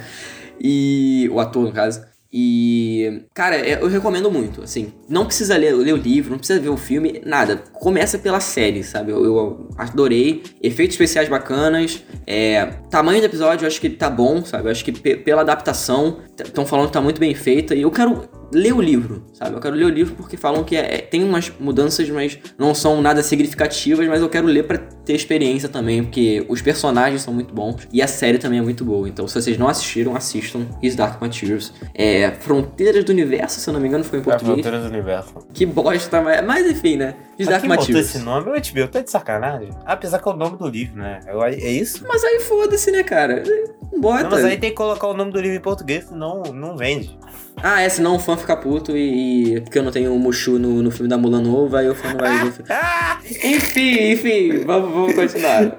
E... O ator, no caso. E... Cara, é- eu recomendo muito, assim. Não precisa ler, ler o livro, não precisa ver o filme, nada. Começa pela série, sabe? Eu, eu adorei. Efeitos especiais bacanas. É, tamanho do episódio, eu acho que tá bom, sabe? Eu acho que pe- pela adaptação, estão falando que tá muito bem feita. E eu quero ler o livro, sabe? Eu quero ler o livro porque falam que é- é- tem umas mudanças, mas não são nada significativas, mas eu quero ler pra ter experiência também, porque os personagens são muito bons e a série também é muito boa. Então, se vocês não assistiram, assistam His Dark Materials. É Fronteiras do Universo, se eu não me engano, foi em É português. Fronteira do Universo. Que bosta, mas, mas enfim, né? His Dark quem botou Materials. esse nome? O HBO tá de sacanagem. Apesar que é o nome do livro, né? Eu- É isso? Mas aí foda-se, né, cara? Bota. Não, mas aí tem que colocar o nome do livro em português, senão não vende. Ah, é, senão o fã fica puto e, e- Porque eu não tenho o Mushu no, no filme da Mulan novo, aí o fã não vai ver. Ah! Enfim, enfim, vamos, vamos continuar.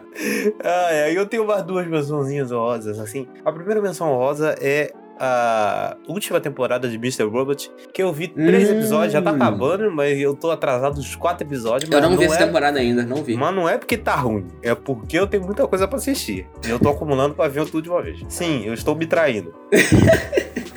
Ah, é, eu tenho mais duas mençãozinhas honrosas, assim. A primeira menção honrosa é a última temporada de Mr. Robot, que eu vi três Hum. episódios, já tá acabando, mas eu tô atrasado dos quatro episódios. Eu mas não vi essa é... temporada ainda, não vi. Mas não é porque tá ruim, é porque eu tenho muita coisa pra assistir. E eu tô acumulando pra ver tudo de uma vez. Sim, eu estou me traindo.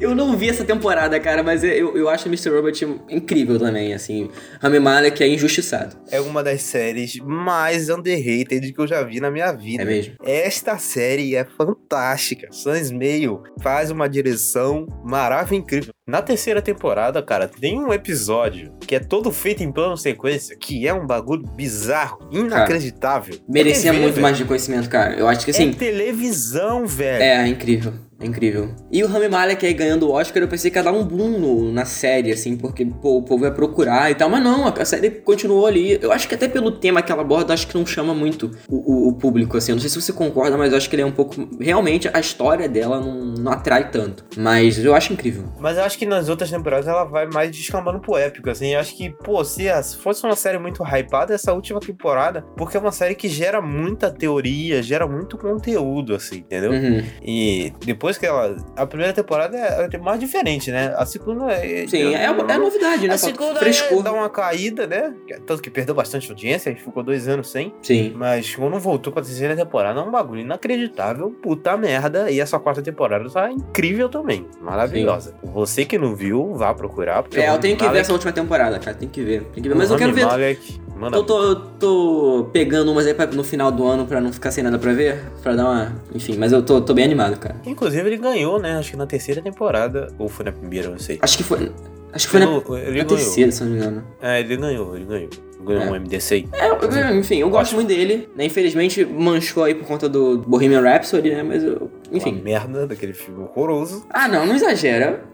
Eu não vi essa temporada, cara, mas eu, eu acho Mr. Robot incrível também, assim. Rami Malek é injustiçado. É uma das séries mais underrated que eu já vi na minha vida. É mesmo? Esta série é fantástica. Sam Smale faz uma direção maravilhosa, incrível. Na terceira temporada, cara, tem um episódio que é todo feito em plano sequência, que é um bagulho bizarro, inacreditável. Merecia É TV, muito velho. mais reconhecimento, cara. Eu acho que É assim. televisão, velho. É, é incrível. É incrível. E o Rami Malek aí ganhando o Oscar, eu pensei que ia dar um boom no- na série, assim, porque, pô, o povo ia procurar e tal. Mas não, a série continuou ali. Eu acho que até pelo tema que ela aborda, acho que não chama muito o, o- o público, assim. Eu não sei se você concorda, mas eu acho que ele é um pouco. Realmente, a história dela não, não atrai tanto. Mas eu acho incrível. Mas eu acho que nas outras temporadas ela vai mais descambando pro épico, assim. Eu acho que, pô, se fosse uma série muito hypada, essa última temporada, porque é uma série que gera muita teoria, gera muito conteúdo, assim, entendeu? Uhum. E depois que ela. A primeira temporada é é mais diferente, né? A segunda é. Sim, é, é novidade, né? A segunda frescor. é, dá uma caída, né? Tanto que perdeu bastante audiência, a gente ficou dois anos sem. Sim. Mas quando voltou pra terceira temporada, é um bagulho inacreditável, puta merda. E essa quarta temporada tá incrível também, maravilhosa. Você que não viu, vá procurar. porque É, eu tenho que ver essa última temporada, cara. Tem que ver. Tem que ver. Mas eu quero ver. Malek manda Eu tô, eu tô pegando umas aí pra, no final do ano pra não ficar sem nada pra ver. Pra dar uma. Enfim, mas eu tô, tô bem animado, cara. Inclusive, ele ganhou, né? Acho que na terceira temporada. Ou foi na primeira, não sei. Acho que foi. Acho que foi na, ele na terceira, se não me engano. É, ele ganhou, ele ganhou. Ganhou É. um MDC. É, eu- enfim, eu gosto muito dele. Né? Infelizmente manchou aí por conta do Bohemian Rhapsody, né? Mas eu. Uma Enfim. merda daquele filme horroroso. Ah, não, não exagera.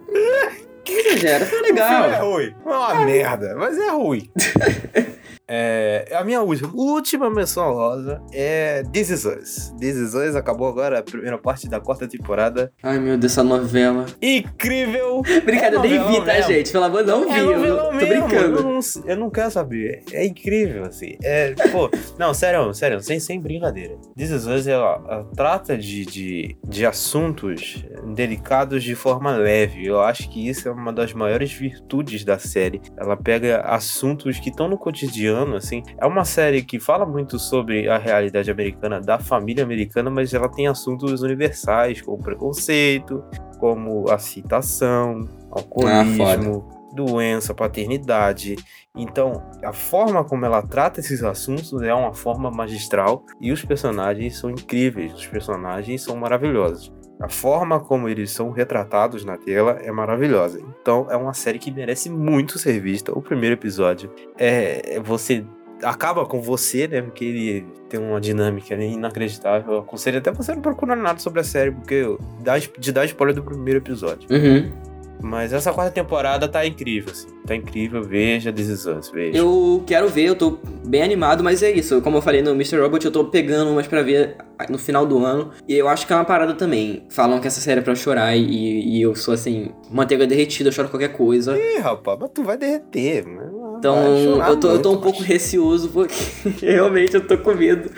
Não exagera, foi O filme é legal. ruim. É uma merda, mas é ruim. É, a minha última, última menção rosa é This Is Us. This Is Us acabou agora a primeira parte da quarta temporada. Ai, meu Deus, essa novela. Incrível! Brincadeira, É eu nem vi, tá, mesmo. gente? Pelo amor, não vi. É eu novelão tô mesmo, brincando. Eu não, eu não quero saber. É incrível, assim. É, pô, não, sério, sério, sem, sem brincadeira. This Is Us, ela, ela trata de, de, de assuntos delicados de forma leve. Eu acho que isso é uma das maiores virtudes da série. Ela pega assuntos que estão no cotidiano, assim. É uma série que fala muito sobre a realidade americana, da família americana, mas ela tem assuntos universais, como preconceito, como a citação, alcoolismo, doença, paternidade. Então, a forma como ela trata esses assuntos é uma forma magistral e os personagens são incríveis, os personagens são maravilhosos. A forma como eles são retratados na tela é maravilhosa. Então, é uma série que merece muito ser vista. O primeiro episódio é você acaba com você, né? Porque ele tem uma dinâmica inacreditável. Eu aconselho até você não procurar nada sobre a série, porque dá, de dar spoiler do primeiro episódio. Uhum. Mas essa quarta temporada tá incrível, assim. Tá incrível, veja This Is Us, veja. Eu quero ver, eu tô bem animado, mas é isso. Como eu falei no Mr. Robot, eu tô pegando umas pra ver no final do ano. E eu acho que é uma parada também. Falam que essa série é pra chorar e, e eu sou assim, manteiga derretida, eu choro qualquer coisa. Ih, rapaz, mas tu vai derreter, mano. Então, eu tô, eu tô um muito, pouco receoso, porque realmente eu tô com medo.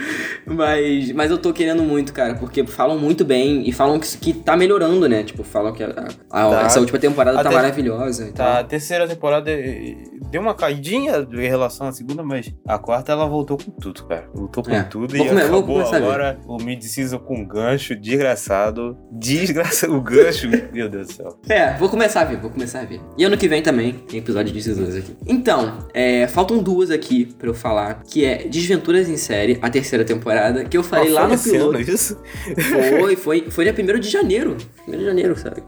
Mas, mas eu tô querendo muito, cara, porque falam muito bem e falam que, que tá melhorando, né? Tipo, falam que a, a- Tá. essa última temporada A tá ter- maravilhosa. e Tá, tal. a terceira temporada eh, deu uma caidinha em relação à segunda, mas a quarta ela voltou com tudo, cara. Voltou com É. tudo Vou e come- vou acabou agora o mid-season com gancho desgraçado. Desgraçado. O gancho, meu Deus do céu. É, vou começar a ver, vou começar a ver. E ano que vem também tem episódio de Jesus aqui. Então, é, faltam duas aqui pra eu falar, que é Desventuras em Série, a terceira temporada, que eu falei Ah, lá no ano piloto. isso? Foi, foi, foi dia 1 de janeiro. 1 de janeiro, sabe?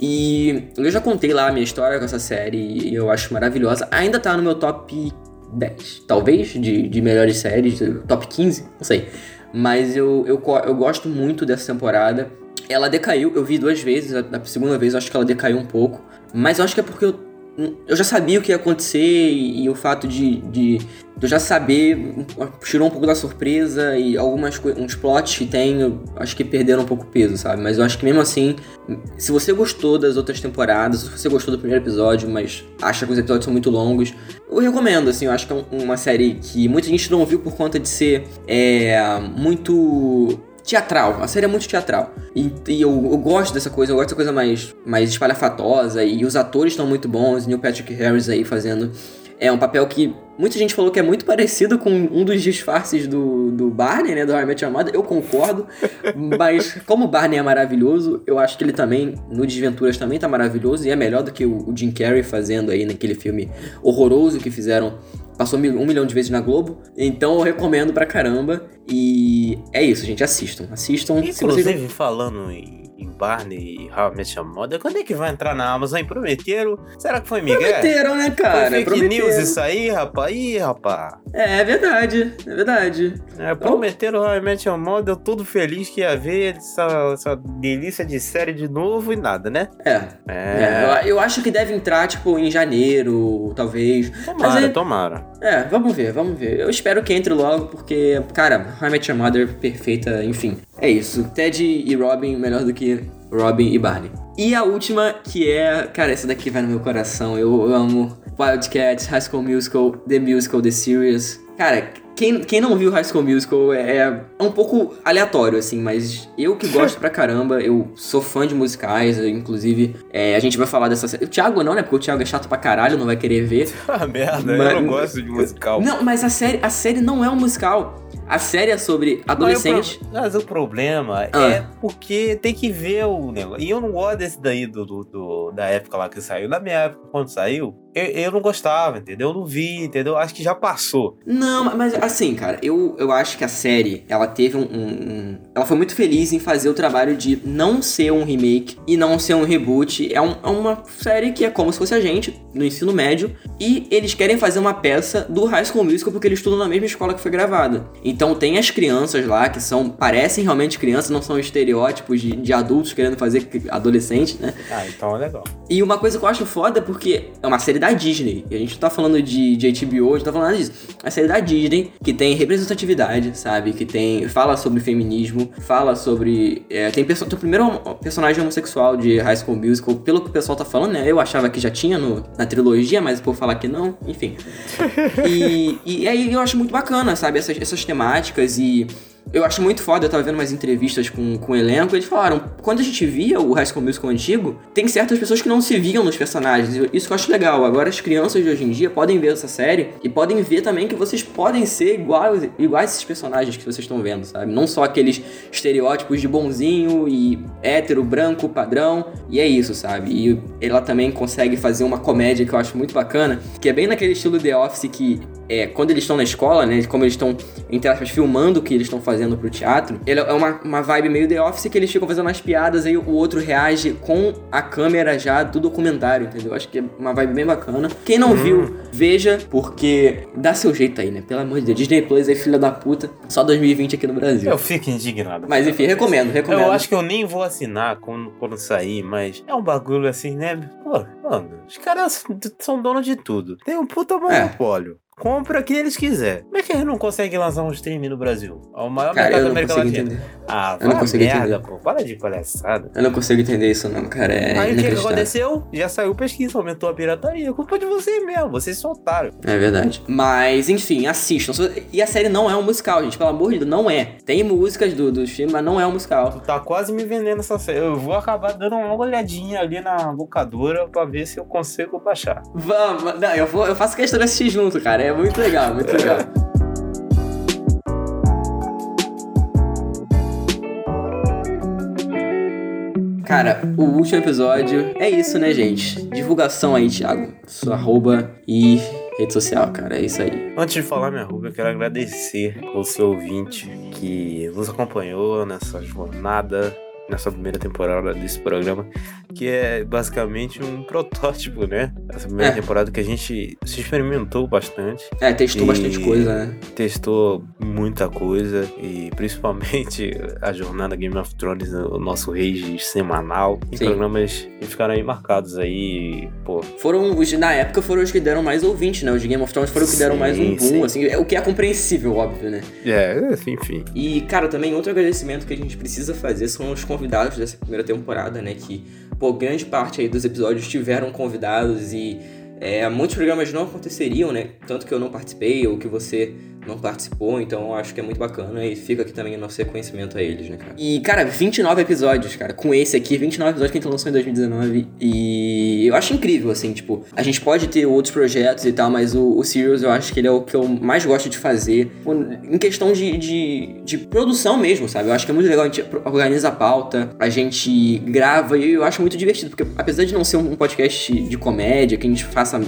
E eu já contei lá a minha história com essa série e eu acho maravilhosa. Ainda tá no meu top 10, talvez, de, de melhores séries, top 15, não sei. Mas eu, eu, eu gosto muito dessa temporada. Ela decaiu, eu vi duas vezes, a, a segunda vez eu acho que ela decaiu um pouco. Mas eu acho que é porque eu, eu já sabia o que ia acontecer e, o fato de, de, de eu já saber tirou um pouco da surpresa e algumas uns plots que tem, acho que perderam um pouco o peso, sabe? Mas eu acho que mesmo assim, se você gostou das outras temporadas, se você gostou do primeiro episódio, mas acha que os episódios são muito longos, eu recomendo, assim, eu acho que é um- uma série que muita gente não viu por conta de ser é, muito teatral. A série é muito teatral. E, e eu, eu gosto dessa coisa, eu gosto dessa coisa mais, mais espalhafatosa. E os atores estão muito bons. Neil Patrick Harris aí fazendo É um papel que muita gente falou que é muito parecido com um dos disfarces do, do Barney, né? Do I Met. Eu concordo. mas como o Barney é maravilhoso, eu acho que ele também, no Desventuras, também tá maravilhoso. E é melhor do que o, o Jim Carrey fazendo aí naquele filme horroroso que fizeram Passou um milhão de vezes na Globo. Então eu recomendo pra caramba. E é isso, gente. Assistam. Assistam. Se vocês Inclusive, falando em, em Barney e How I Met Your Mother, quando é que vai entrar na Amazon? Hein? Prometeram? Será que foi Miguel? prometeram, né, cara? Foi fake Prometeram. news isso aí, rapaz? Ih, rapaz. É, é verdade. É verdade. É, prometeram How I Met Your Mother, eu todo feliz que ia ver essa, essa delícia de série de novo e nada, né? É. É, eu, eu acho que deve entrar, tipo, em janeiro, talvez. Tomara, é- tomara. É, vamos ver, vamos ver. Eu espero que entre logo, porque, cara, How I Met Your Mother, perfeita, enfim. É isso. Ted e Robin, melhor do que Robin e Barney. E a última, que é. Cara, essa daqui vai no meu coração. Eu amo Wildcats, High School Musical, The Musical, The Series. Cara, quem, quem não viu High School Musical é, é um pouco aleatório, assim, mas eu que gosto pra caramba, eu sou fã de musicais, eu, inclusive, é, a gente vai falar dessa série. O Thiago não, né? Porque o Thiago é chato pra caralho, não vai querer ver. Ah, merda, Mas- eu não gosto de musical. Não, mas a série, a série não é um musical. A série é sobre adolescentes. Mas o, problema Ah. é porque tem que ver o negócio. E eu não gosto desse daí do, do- do- da época lá que saiu. Na minha época, quando saiu, eu, eu não gostava, entendeu? Eu não vi, entendeu? Acho que já passou. Não, mas assim, cara, eu, eu acho que a série, ela teve um, um- Ela foi muito feliz em fazer o trabalho de não ser um remake e não ser um reboot. É, um- é uma série que é como se fosse a gente, no ensino médio, e eles querem fazer uma peça do High School Musical porque eles estudam na mesma escola que foi gravada. Então tem as crianças lá que são. parecem realmente crianças, não são estereótipos de, de adultos querendo fazer adolescente, né? Ah, então é legal. E uma coisa que eu acho foda é porque é uma série da Disney. E a gente não tá falando de, de HBO, a gente tá falando disso. É uma série da Disney que tem representatividade, sabe? Que tem. fala sobre feminismo, fala sobre. é, tem, perso- tem o primeiro personagem homossexual de High School Musical, pelo que o pessoal tá falando, né? Eu achava que já tinha no, na trilogia, mas por falar que não, enfim. E, e aí eu acho muito bacana, sabe? Essas, essas temáticas e. Eu acho muito foda, eu tava vendo umas entrevistas com, com o elenco, eles falaram, quando a gente via o High School Musical antigo, tem certas pessoas que não se viam nos personagens, isso que eu acho legal. Agora as crianças de hoje em dia podem ver essa série e podem ver também que vocês podem ser iguais, iguais esses personagens que vocês estão vendo, sabe? Não só aqueles estereótipos de bonzinho e hétero, branco, padrão, e é isso, sabe? E ela também consegue fazer uma comédia que eu acho muito bacana, que é bem naquele estilo The Office que é, quando eles estão na escola, né? Como eles estão, entre aspas, filmando o que eles estão fazendo pro teatro, ele é uma, uma vibe meio The Office que eles ficam fazendo umas piadas, aí o outro reage com a câmera já do documentário, entendeu? Acho que é uma vibe bem bacana. Quem não viu, veja, porque dá seu jeito aí, né? Pelo amor de Deus. Disney Plus é filha da puta. Só 2020 aqui no Brasil. Eu fico indignado. Mas enfim, recomendo, recomendo. Eu acho que eu nem vou assinar quando, quando sair, mas é um bagulho assim, né? Pô, mano, os caras são donos de tudo. Tem um puta monopólio. Compra quem eles quiser. Como é que eles não conseguem lançar um stream no Brasil? É o maior Cara, mercado da América Latina. entender. Ah, Eu não consigo merda, entender. pô. Para de palhaçada. Eu não consigo entender isso não, cara. É Aí o que, aconteceu? Já saiu pesquisa, aumentou a pirataria. Culpa de vocês mesmo, vocês otários. É verdade. Mas, enfim, assistam. E a série não é um musical, gente. Pelo amor de Deus, não é. Tem músicas do, dos filmes, mas não é um musical. Tá quase me vendendo essa série. Eu vou acabar dando uma olhadinha ali na locadora pra ver se eu consigo baixar. Vamos, não, eu, vou, eu faço questão de assistir junto, cara. É muito legal, muito legal. Cara, o último episódio é isso, né, gente? Divulgação aí, Thiago. Sua arroba e rede social, cara. É isso aí. Antes de falar minha rua, eu quero agradecer ao seu ouvinte que nos acompanhou nessa jornada, nessa primeira temporada desse programa, que é basicamente um protótipo, né? Essa primeira É. temporada que a gente se experimentou bastante, É, testou E- bastante coisa, né? testou muita coisa e principalmente a jornada Game of Thrones, o nosso rage semanal, em Sim. programas que ficaram aí marcados aí, pô, Foram os, na época, foram os que deram mais ouvintes, né? Os de Game of Thrones foram os que deram mais um boom, sim. assim. É o que é compreensível, óbvio, né? é, enfim. E, cara, também outro agradecimento que a gente precisa fazer são os convidados dessa primeira temporada, né? Que, pô, grande parte aí dos episódios tiveram convidados e é, muitos programas não aconteceriam, né? Tanto que eu não participei ou que você não participou, então acho que é muito bacana e fica aqui também o nosso reconhecimento a eles, né, cara? E, cara, 29 episódios, cara, com esse aqui, 29 episódios que a gente lançou em 2019 e eu acho incrível, assim, tipo, a gente pode ter outros projetos e tal, mas o, o Sirius eu acho que ele é o que eu mais gosto de fazer em questão de, de, de produção mesmo, sabe? Eu acho que é muito legal, a gente organiza a pauta, a gente grava e eu acho muito divertido, porque apesar de não ser um podcast de comédia, que a gente faça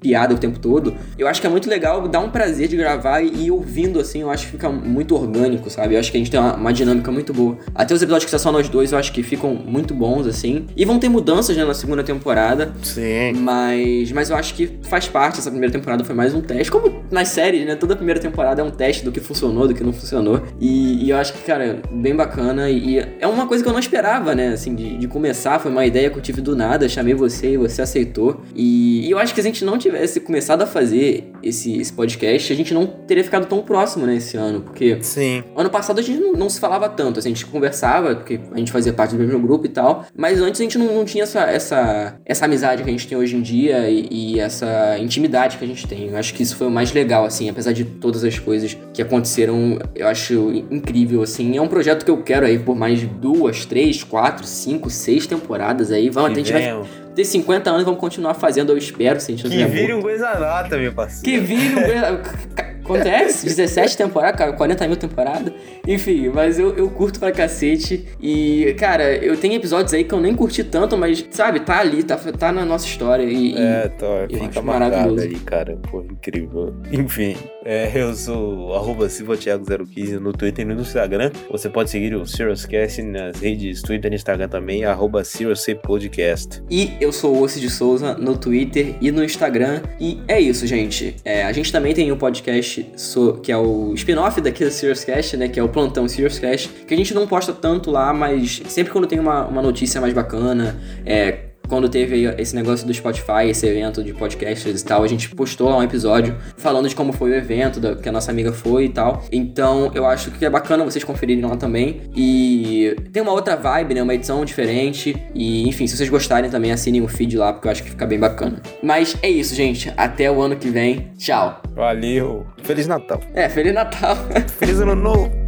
piada o tempo todo, eu acho que é muito legal, dá um prazer de gravar e, e ouvindo assim, eu acho que fica muito orgânico, sabe? Eu acho que a gente tem uma, uma, dinâmica muito boa. Até os episódios que são só nós dois, eu acho que ficam muito bons, assim. E vão ter mudanças né, na segunda temporada. Sim. Mas, mas eu acho que faz parte. Essa primeira temporada foi mais um teste. Como nas séries, né? Toda primeira temporada é um teste do que funcionou, do que não funcionou. E, e eu acho que, cara, bem bacana. E é uma coisa que eu não esperava, né? Assim, de, de começar. Foi uma ideia que eu tive do nada. Chamei você e você aceitou. E, e eu acho que se a gente não tivesse começado a fazer esse, esse podcast, a gente não teria ficado tão próximo, né, esse ano. Porque Sim. ano passado a gente não, não se falava tanto. Assim, a gente conversava, porque a gente fazia parte do mesmo grupo e tal. Mas antes a gente não, não tinha essa, essa, essa amizade que a gente tem hoje em dia e, e essa intimidade que a gente tem. Eu acho que isso foi o mais legal, assim, apesar de todas as coisas que aconteceram, eu acho incrível, assim. É um projeto que eu quero aí por mais duas, três, quatro, cinco, seis temporadas aí. Vamos, Que a gente vai ter 50 anos e vamos continuar fazendo, eu espero, se a gente não Que vire um Guizanata, meu parceiro. Que vire um. é? 17 temporadas, cara, 40 mil temporadas. Enfim, mas eu, eu curto pra cacete. E, cara, eu tenho episódios aí que eu nem curti tanto, mas, sabe, tá ali, tá, tá na nossa história. E, É, tá, eu fica maravilhoso. ali, cara. Pô, incrível. Enfim, é, eu sou arroba silvatiago015 no Twitter e no Instagram. Você pode seguir o SiriusCast nas redes Twitter e Instagram também, arroba SiriusCPodcast. E eu sou o Ossi de Souza no Twitter e no Instagram. E é isso, gente. É, a gente também tem um podcast so- que é o spin-off daqui do Serious Cast, né? Que é o Plantão Serious Cast. Que a gente não posta tanto lá, mas sempre quando tem uma, uma notícia mais bacana, é. Quando teve esse negócio do Spotify, esse evento de podcasters e tal, a gente postou lá um episódio falando de como foi o evento, da- que a nossa amiga foi e tal. Então eu acho que é bacana vocês conferirem lá também. E tem uma outra vibe, né? Uma edição diferente. E enfim, se vocês gostarem também, assinem o feed lá, porque eu acho que fica bem bacana. Mas é isso, gente. Até o ano que vem. Tchau. Valeu. Feliz Natal. É, Feliz Natal. Feliz Ano Novo.